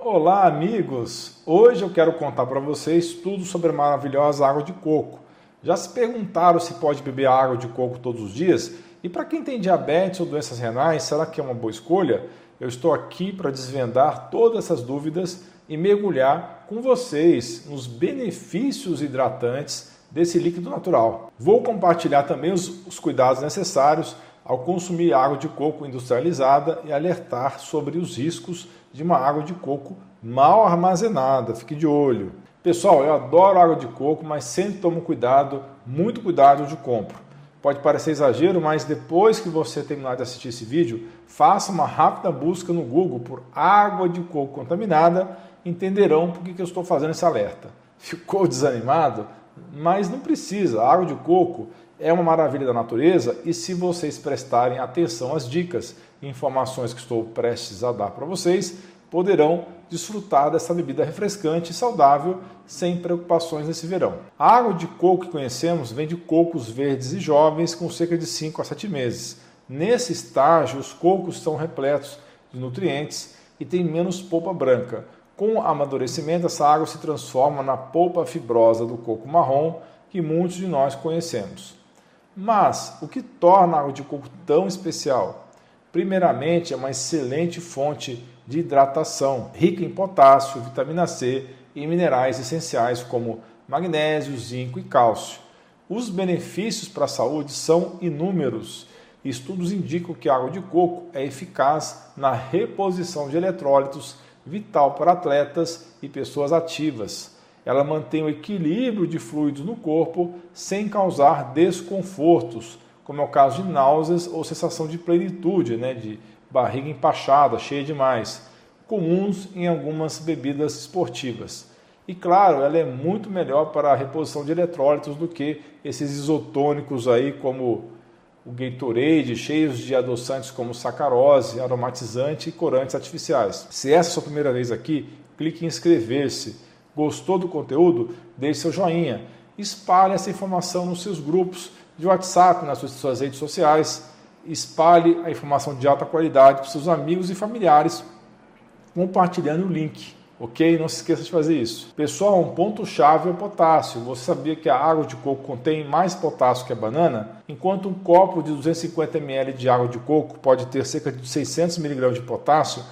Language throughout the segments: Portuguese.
Olá, amigos! Hoje eu quero contar para vocês tudo sobre a maravilhosa água de coco. Já se perguntaram se pode beber água de coco todos os dias? E para quem tem diabetes ou doenças renais, será que é uma boa escolha? Eu estou aqui para desvendar todas essas dúvidas e mergulhar com vocês nos benefícios hidratantes desse líquido natural. Vou compartilhar também os, os cuidados necessários ao consumir água de coco industrializada e alertar sobre os riscos de uma água de coco mal armazenada. Fique de olho. Pessoal, eu adoro água de coco, mas sempre tomo cuidado, muito cuidado de compro. Pode parecer exagero, mas depois que você terminar de assistir esse vídeo, faça uma rápida busca no Google por água de coco contaminada, entenderão por que eu estou fazendo esse alerta. Ficou desanimado? Mas não precisa. A água de coco é uma maravilha da natureza e se vocês prestarem atenção às dicas e informações que estou prestes a dar para vocês, poderão desfrutar dessa bebida refrescante e saudável sem preocupações nesse verão. A água de coco que conhecemos vem de cocos verdes e jovens com cerca de 5 a 7 meses. Nesse estágio, os cocos são repletos de nutrientes e têm menos polpa branca. Com o amadurecimento, essa água se transforma na polpa fibrosa do coco marrom que muitos de nós conhecemos. Mas o que torna água de coco tão especial? Primeiramente, é uma excelente fonte de hidratação, rica em potássio, vitamina C e minerais essenciais como magnésio, zinco e cálcio. Os benefícios para a saúde são inúmeros. Estudos indicam que a água de coco é eficaz na reposição de eletrólitos, vital para atletas e pessoas ativas ela mantém o equilíbrio de fluidos no corpo sem causar desconfortos, como é o caso de náuseas ou sensação de plenitude, né, de barriga empachada, cheia demais, comuns em algumas bebidas esportivas. E claro, ela é muito melhor para a reposição de eletrólitos do que esses isotônicos aí como o Gatorade, cheios de adoçantes como sacarose, aromatizante e corantes artificiais. Se essa é a sua primeira vez aqui, clique em inscrever-se Gostou do conteúdo? Deixe seu joinha. Espalhe essa informação nos seus grupos de WhatsApp, nas suas redes sociais. Espalhe a informação de alta qualidade para seus amigos e familiares, compartilhando o link. Ok? Não se esqueça de fazer isso. Pessoal, um ponto-chave é o potássio. Você sabia que a água de coco contém mais potássio que a banana? Enquanto um copo de 250 ml de água de coco pode ter cerca de 600 mg de potássio,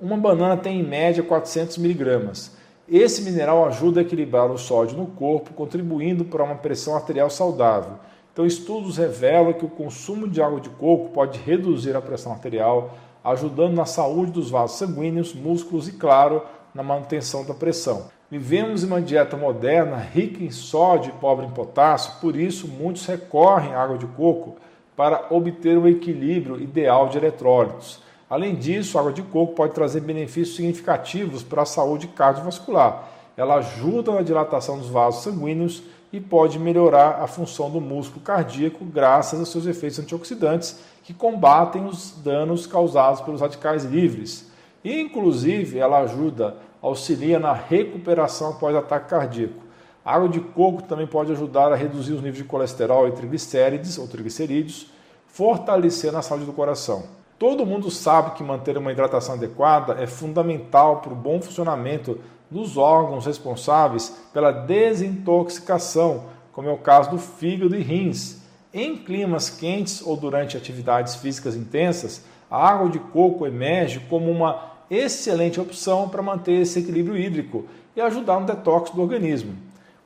uma banana tem em média 400 mg. Esse mineral ajuda a equilibrar o sódio no corpo, contribuindo para uma pressão arterial saudável. Então, estudos revelam que o consumo de água de coco pode reduzir a pressão arterial, ajudando na saúde dos vasos sanguíneos, músculos e, claro, na manutenção da pressão. Vivemos em uma dieta moderna rica em sódio e pobre em potássio, por isso muitos recorrem à água de coco para obter o equilíbrio ideal de eletrólitos. Além disso, a água de coco pode trazer benefícios significativos para a saúde cardiovascular. Ela ajuda na dilatação dos vasos sanguíneos e pode melhorar a função do músculo cardíaco graças aos seus efeitos antioxidantes que combatem os danos causados pelos radicais livres. E, inclusive, ela ajuda, auxilia na recuperação após ataque cardíaco. A água de coco também pode ajudar a reduzir os níveis de colesterol e triglicérides ou triglicerídeos, fortalecendo a saúde do coração. Todo mundo sabe que manter uma hidratação adequada é fundamental para o bom funcionamento dos órgãos responsáveis pela desintoxicação, como é o caso do fígado e rins. Em climas quentes ou durante atividades físicas intensas, a água de coco emerge como uma excelente opção para manter esse equilíbrio hídrico e ajudar no detox do organismo.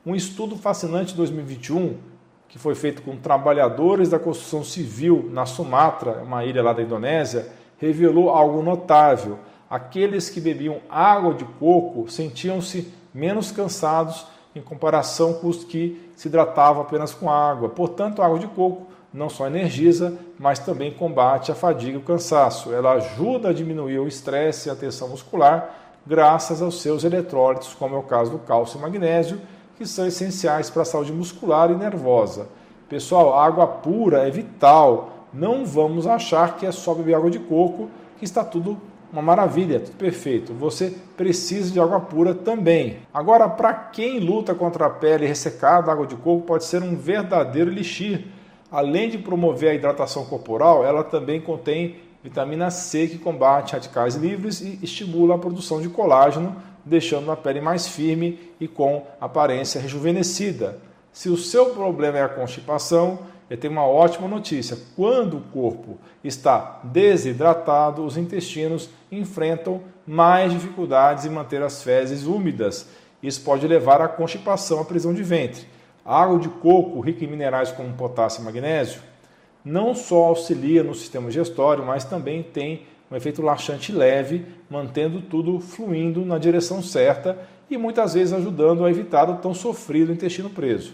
Um estudo fascinante de 2021 que foi feito com trabalhadores da construção civil na Sumatra, uma ilha lá da Indonésia, revelou algo notável. Aqueles que bebiam água de coco sentiam-se menos cansados em comparação com os que se hidratavam apenas com água. Portanto, a água de coco não só energiza, mas também combate a fadiga e o cansaço. Ela ajuda a diminuir o estresse e a tensão muscular graças aos seus eletrólitos, como é o caso do cálcio e magnésio, que são essenciais para a saúde muscular e nervosa. Pessoal, água pura é vital. Não vamos achar que é só beber água de coco que está tudo uma maravilha, tudo perfeito. Você precisa de água pura também. Agora, para quem luta contra a pele ressecada, a água de coco pode ser um verdadeiro elixir. Além de promover a hidratação corporal, ela também contém vitamina C que combate radicais livres e estimula a produção de colágeno, deixando a pele mais firme e com aparência rejuvenescida. Se o seu problema é a constipação, eu tenho uma ótima notícia. Quando o corpo está desidratado, os intestinos enfrentam mais dificuldades em manter as fezes úmidas. Isso pode levar à constipação, à prisão de ventre. A água de coco, rica em minerais como potássio e magnésio, não só auxilia no sistema digestório, mas também tem um efeito laxante leve, mantendo tudo fluindo na direção certa e muitas vezes ajudando a evitar o tão sofrido intestino preso.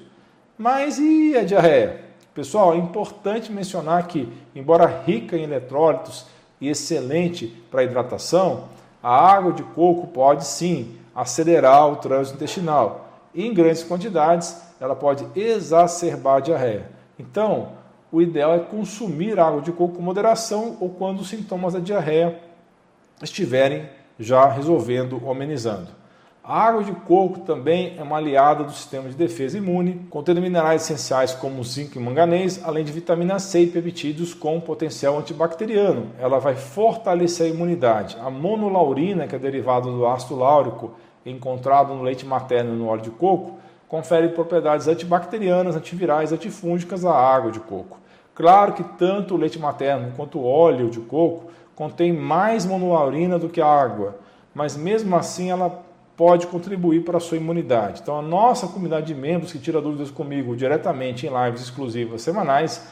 Mas e a diarreia? Pessoal, é importante mencionar que, embora rica em eletrólitos e excelente para hidratação, a água de coco pode sim acelerar o trânsito intestinal. E, em grandes quantidades, ela pode exacerbar a diarreia. Então, o ideal é consumir água de coco com moderação ou quando os sintomas da diarreia estiverem já resolvendo ou amenizando. A água de coco também é uma aliada do sistema de defesa imune, contendo minerais essenciais como zinco e manganês, além de vitamina C e peptídeos com potencial antibacteriano. Ela vai fortalecer a imunidade. A monolaurina, que é derivada do ácido láurico encontrado no leite materno e no óleo de coco, confere propriedades antibacterianas, antivirais, antifúngicas à água de coco. Claro que tanto o leite materno quanto o óleo de coco contém mais monolaurina do que a água, mas mesmo assim ela pode contribuir para a sua imunidade. Então, a nossa comunidade de membros que tira dúvidas comigo diretamente em lives exclusivas semanais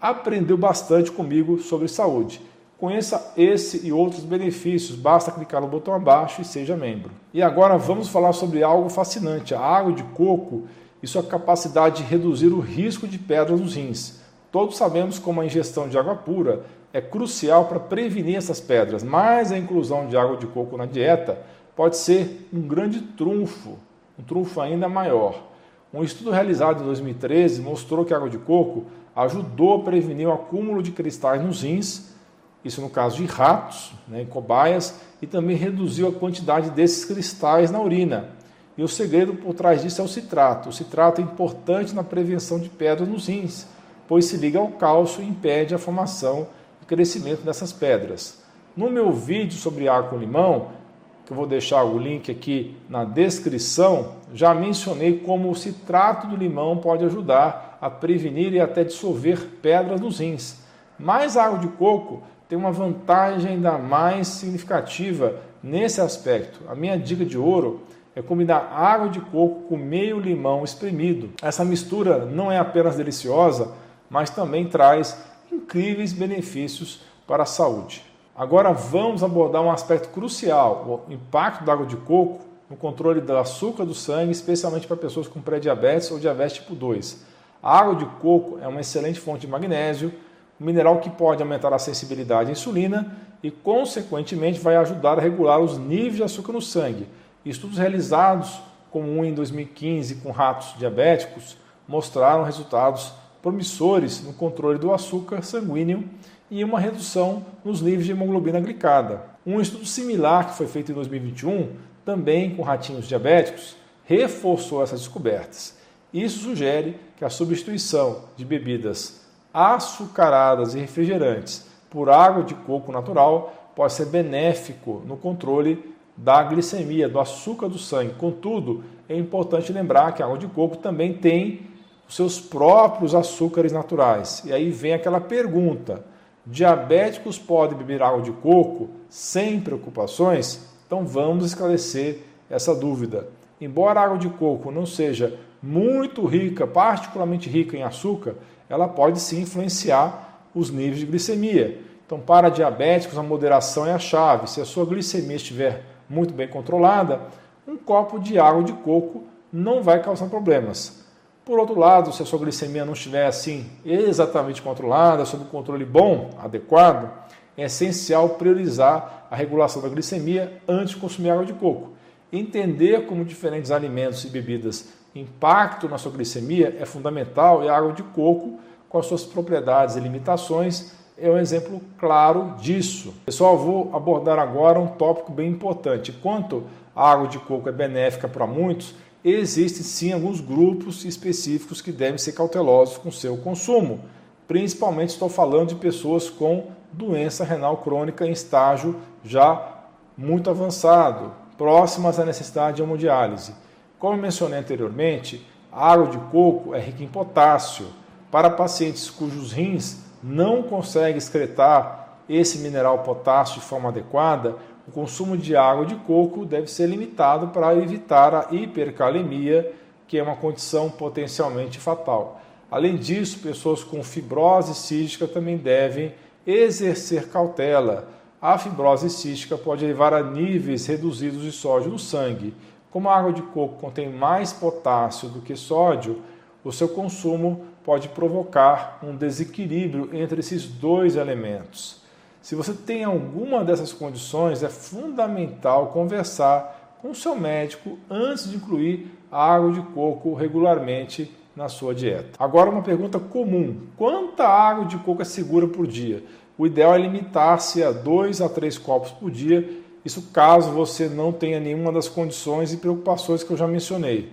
aprendeu bastante comigo sobre saúde. Conheça esse e outros benefícios, basta clicar no botão abaixo e seja membro. E agora vamos falar sobre algo fascinante: a água de coco e sua capacidade de reduzir o risco de pedras nos rins. Todos sabemos como a ingestão de água pura é crucial para prevenir essas pedras, mas a inclusão de água de coco na dieta pode ser um grande trunfo, um trunfo ainda maior. Um estudo realizado em 2013 mostrou que a água de coco ajudou a prevenir o acúmulo de cristais nos rins isso no caso de ratos, né, em cobaias, e também reduziu a quantidade desses cristais na urina. E o segredo por trás disso é o citrato. O citrato é importante na prevenção de pedras nos rins, pois se liga ao cálcio e impede a formação e crescimento dessas pedras. No meu vídeo sobre água com limão, que eu vou deixar o link aqui na descrição, já mencionei como o citrato do limão pode ajudar a prevenir e até dissolver pedras nos rins. Mas a água de coco tem uma vantagem ainda mais significativa nesse aspecto. A minha dica de ouro é combinar água de coco com meio limão espremido. Essa mistura não é apenas deliciosa, mas também traz incríveis benefícios para a saúde. Agora vamos abordar um aspecto crucial: o impacto da água de coco no controle do açúcar do sangue, especialmente para pessoas com pré-diabetes ou diabetes tipo 2. A água de coco é uma excelente fonte de magnésio, um mineral que pode aumentar a sensibilidade à insulina e, consequentemente, vai ajudar a regular os níveis de açúcar no sangue. Estudos realizados, como um em 2015 com ratos diabéticos, mostraram resultados promissores no controle do açúcar sanguíneo e uma redução nos níveis de hemoglobina glicada. Um estudo similar que foi feito em 2021, também com ratinhos diabéticos, reforçou essas descobertas. Isso sugere que a substituição de bebidas açucaradas e refrigerantes por água de coco natural pode ser benéfico no controle da glicemia, do açúcar do sangue. Contudo, é importante lembrar que a água de coco também tem os seus próprios açúcares naturais. E aí vem aquela pergunta: diabéticos podem beber água de coco sem preocupações? Então vamos esclarecer essa dúvida. Embora a água de coco não seja muito rica, particularmente rica em açúcar, ela pode sim influenciar os níveis de glicemia. Então, para diabéticos, a moderação é a chave. Se a sua glicemia estiver muito bem controlada, um copo de água de coco não vai causar problemas. Por outro lado, se a sua glicemia não estiver assim exatamente controlada, sob um controle bom, adequado, é essencial priorizar a regulação da glicemia antes de consumir água de coco. Entender como diferentes alimentos e bebidas impacto na sua glicemia é fundamental e a água de coco, com as suas propriedades e limitações, é um exemplo claro disso. Pessoal, vou abordar agora um tópico bem importante. Enquanto a água de coco é benéfica para muitos, existem sim alguns grupos específicos que devem ser cautelosos com seu consumo. Principalmente estou falando de pessoas com doença renal crônica em estágio já muito avançado, próximas à necessidade de hemodiálise. Como mencionei anteriormente, a água de coco é rica em potássio. Para pacientes cujos rins não conseguem excretar esse mineral potássio de forma adequada, o consumo de água de coco deve ser limitado para evitar a hipercalemia, que é uma condição potencialmente fatal. Além disso, pessoas com fibrose cística também devem exercer cautela. A fibrose cística pode levar a níveis reduzidos de sódio no sangue. Como a água de coco contém mais potássio do que sódio, o seu consumo pode provocar um desequilíbrio entre esses dois elementos. Se você tem alguma dessas condições, é fundamental conversar com o seu médico antes de incluir água de coco regularmente na sua dieta. Agora, uma pergunta comum: quanta água de coco é segura por dia? O ideal é limitar-se a 2 a 3 copos por dia, isso caso você não tenha nenhuma das condições e preocupações que eu já mencionei.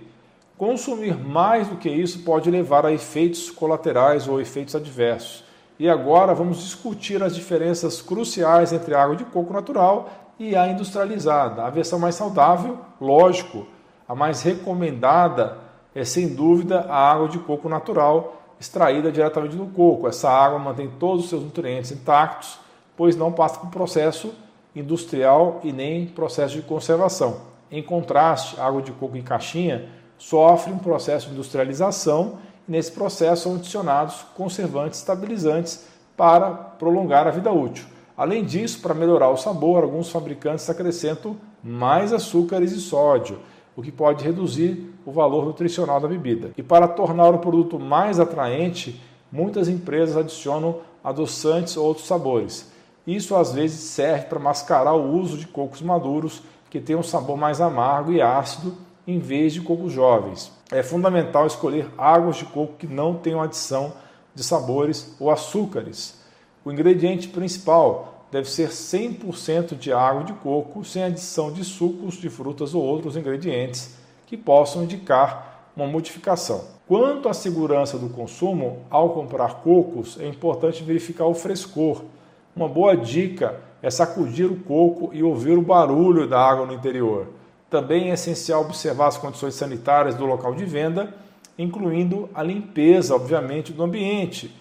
Consumir mais do que isso pode levar a efeitos colaterais ou efeitos adversos. E agora vamos discutir as diferenças cruciais entre a água de coco natural e a industrializada. A versão mais saudável, lógico, a mais recomendada é sem dúvida a água de coco natural, extraída diretamente do coco. Essa água mantém todos os seus nutrientes intactos, pois não passa por processo industrial e nem processo de conservação. Em contraste, a água de coco em caixinha sofre um processo de industrialização nesse processo são adicionados conservantes estabilizantes para prolongar a vida útil. Além disso, para melhorar o sabor, alguns fabricantes acrescentam mais açúcares e sódio, o que pode reduzir o valor nutricional da bebida. E para tornar o produto mais atraente, muitas empresas adicionam adoçantes ou outros sabores. Isso às vezes serve para mascarar o uso de cocos maduros que têm um sabor mais amargo e ácido em vez de cocos jovens. É fundamental escolher águas de coco que não tenham adição de sabores ou açúcares. O ingrediente principal deve ser 100% de água de coco, sem adição de sucos de frutas ou outros ingredientes que possam indicar uma modificação. Quanto à segurança do consumo, ao comprar cocos, é importante verificar o frescor. Uma boa dica é sacudir o coco e ouvir o barulho da água no interior. Também é essencial observar as condições sanitárias do local de venda, incluindo a limpeza, obviamente, do ambiente.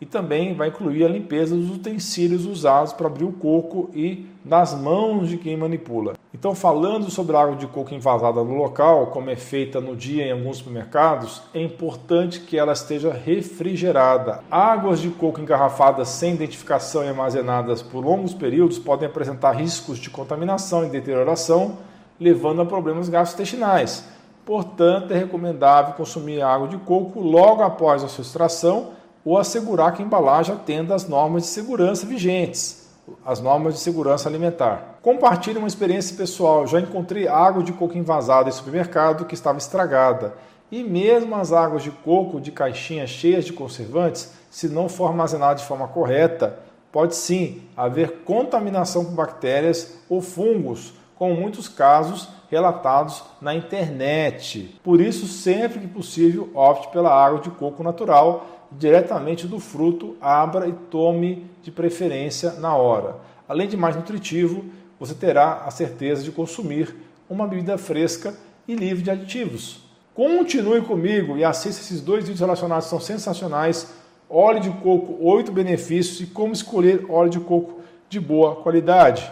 E também vai incluir a limpeza dos utensílios usados para abrir o coco e das mãos de quem manipula. Então, falando sobre a água de coco envasada no local, como é feita no dia em alguns supermercados, é importante que ela esteja refrigerada. Águas de coco engarrafadas sem identificação e armazenadas por longos períodos podem apresentar riscos de contaminação e deterioração levando a problemas gastrointestinais. Portanto, é recomendável consumir água de coco logo após a sua extração ou assegurar que a embalagem atenda às normas de segurança vigentes, as normas de segurança alimentar. Compartilhe uma experiência pessoal. Já encontrei água de coco envasada em supermercado que estava estragada. E mesmo as águas de coco de caixinhas cheias de conservantes, se não for armazenada de forma correta, pode sim haver contaminação por bactérias ou fungos com muitos casos relatados na internet. Por isso, sempre que possível, opte pela água de coco natural, diretamente do fruto, abra e tome de preferência na hora. Além de mais nutritivo, você terá a certeza de consumir uma bebida fresca e livre de aditivos. Continue comigo e assista esses dois vídeos relacionados, são sensacionais. Óleo de coco, 8 benefícios e como escolher óleo de coco de boa qualidade.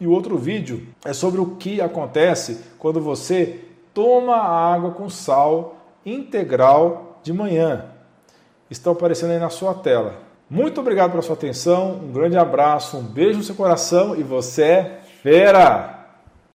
E o outro vídeo é sobre o que acontece quando você toma água com sal integral de manhã. Estão aparecendo aí na sua tela. Muito obrigado pela sua atenção, um grande abraço, um beijo no seu coração e você é fera!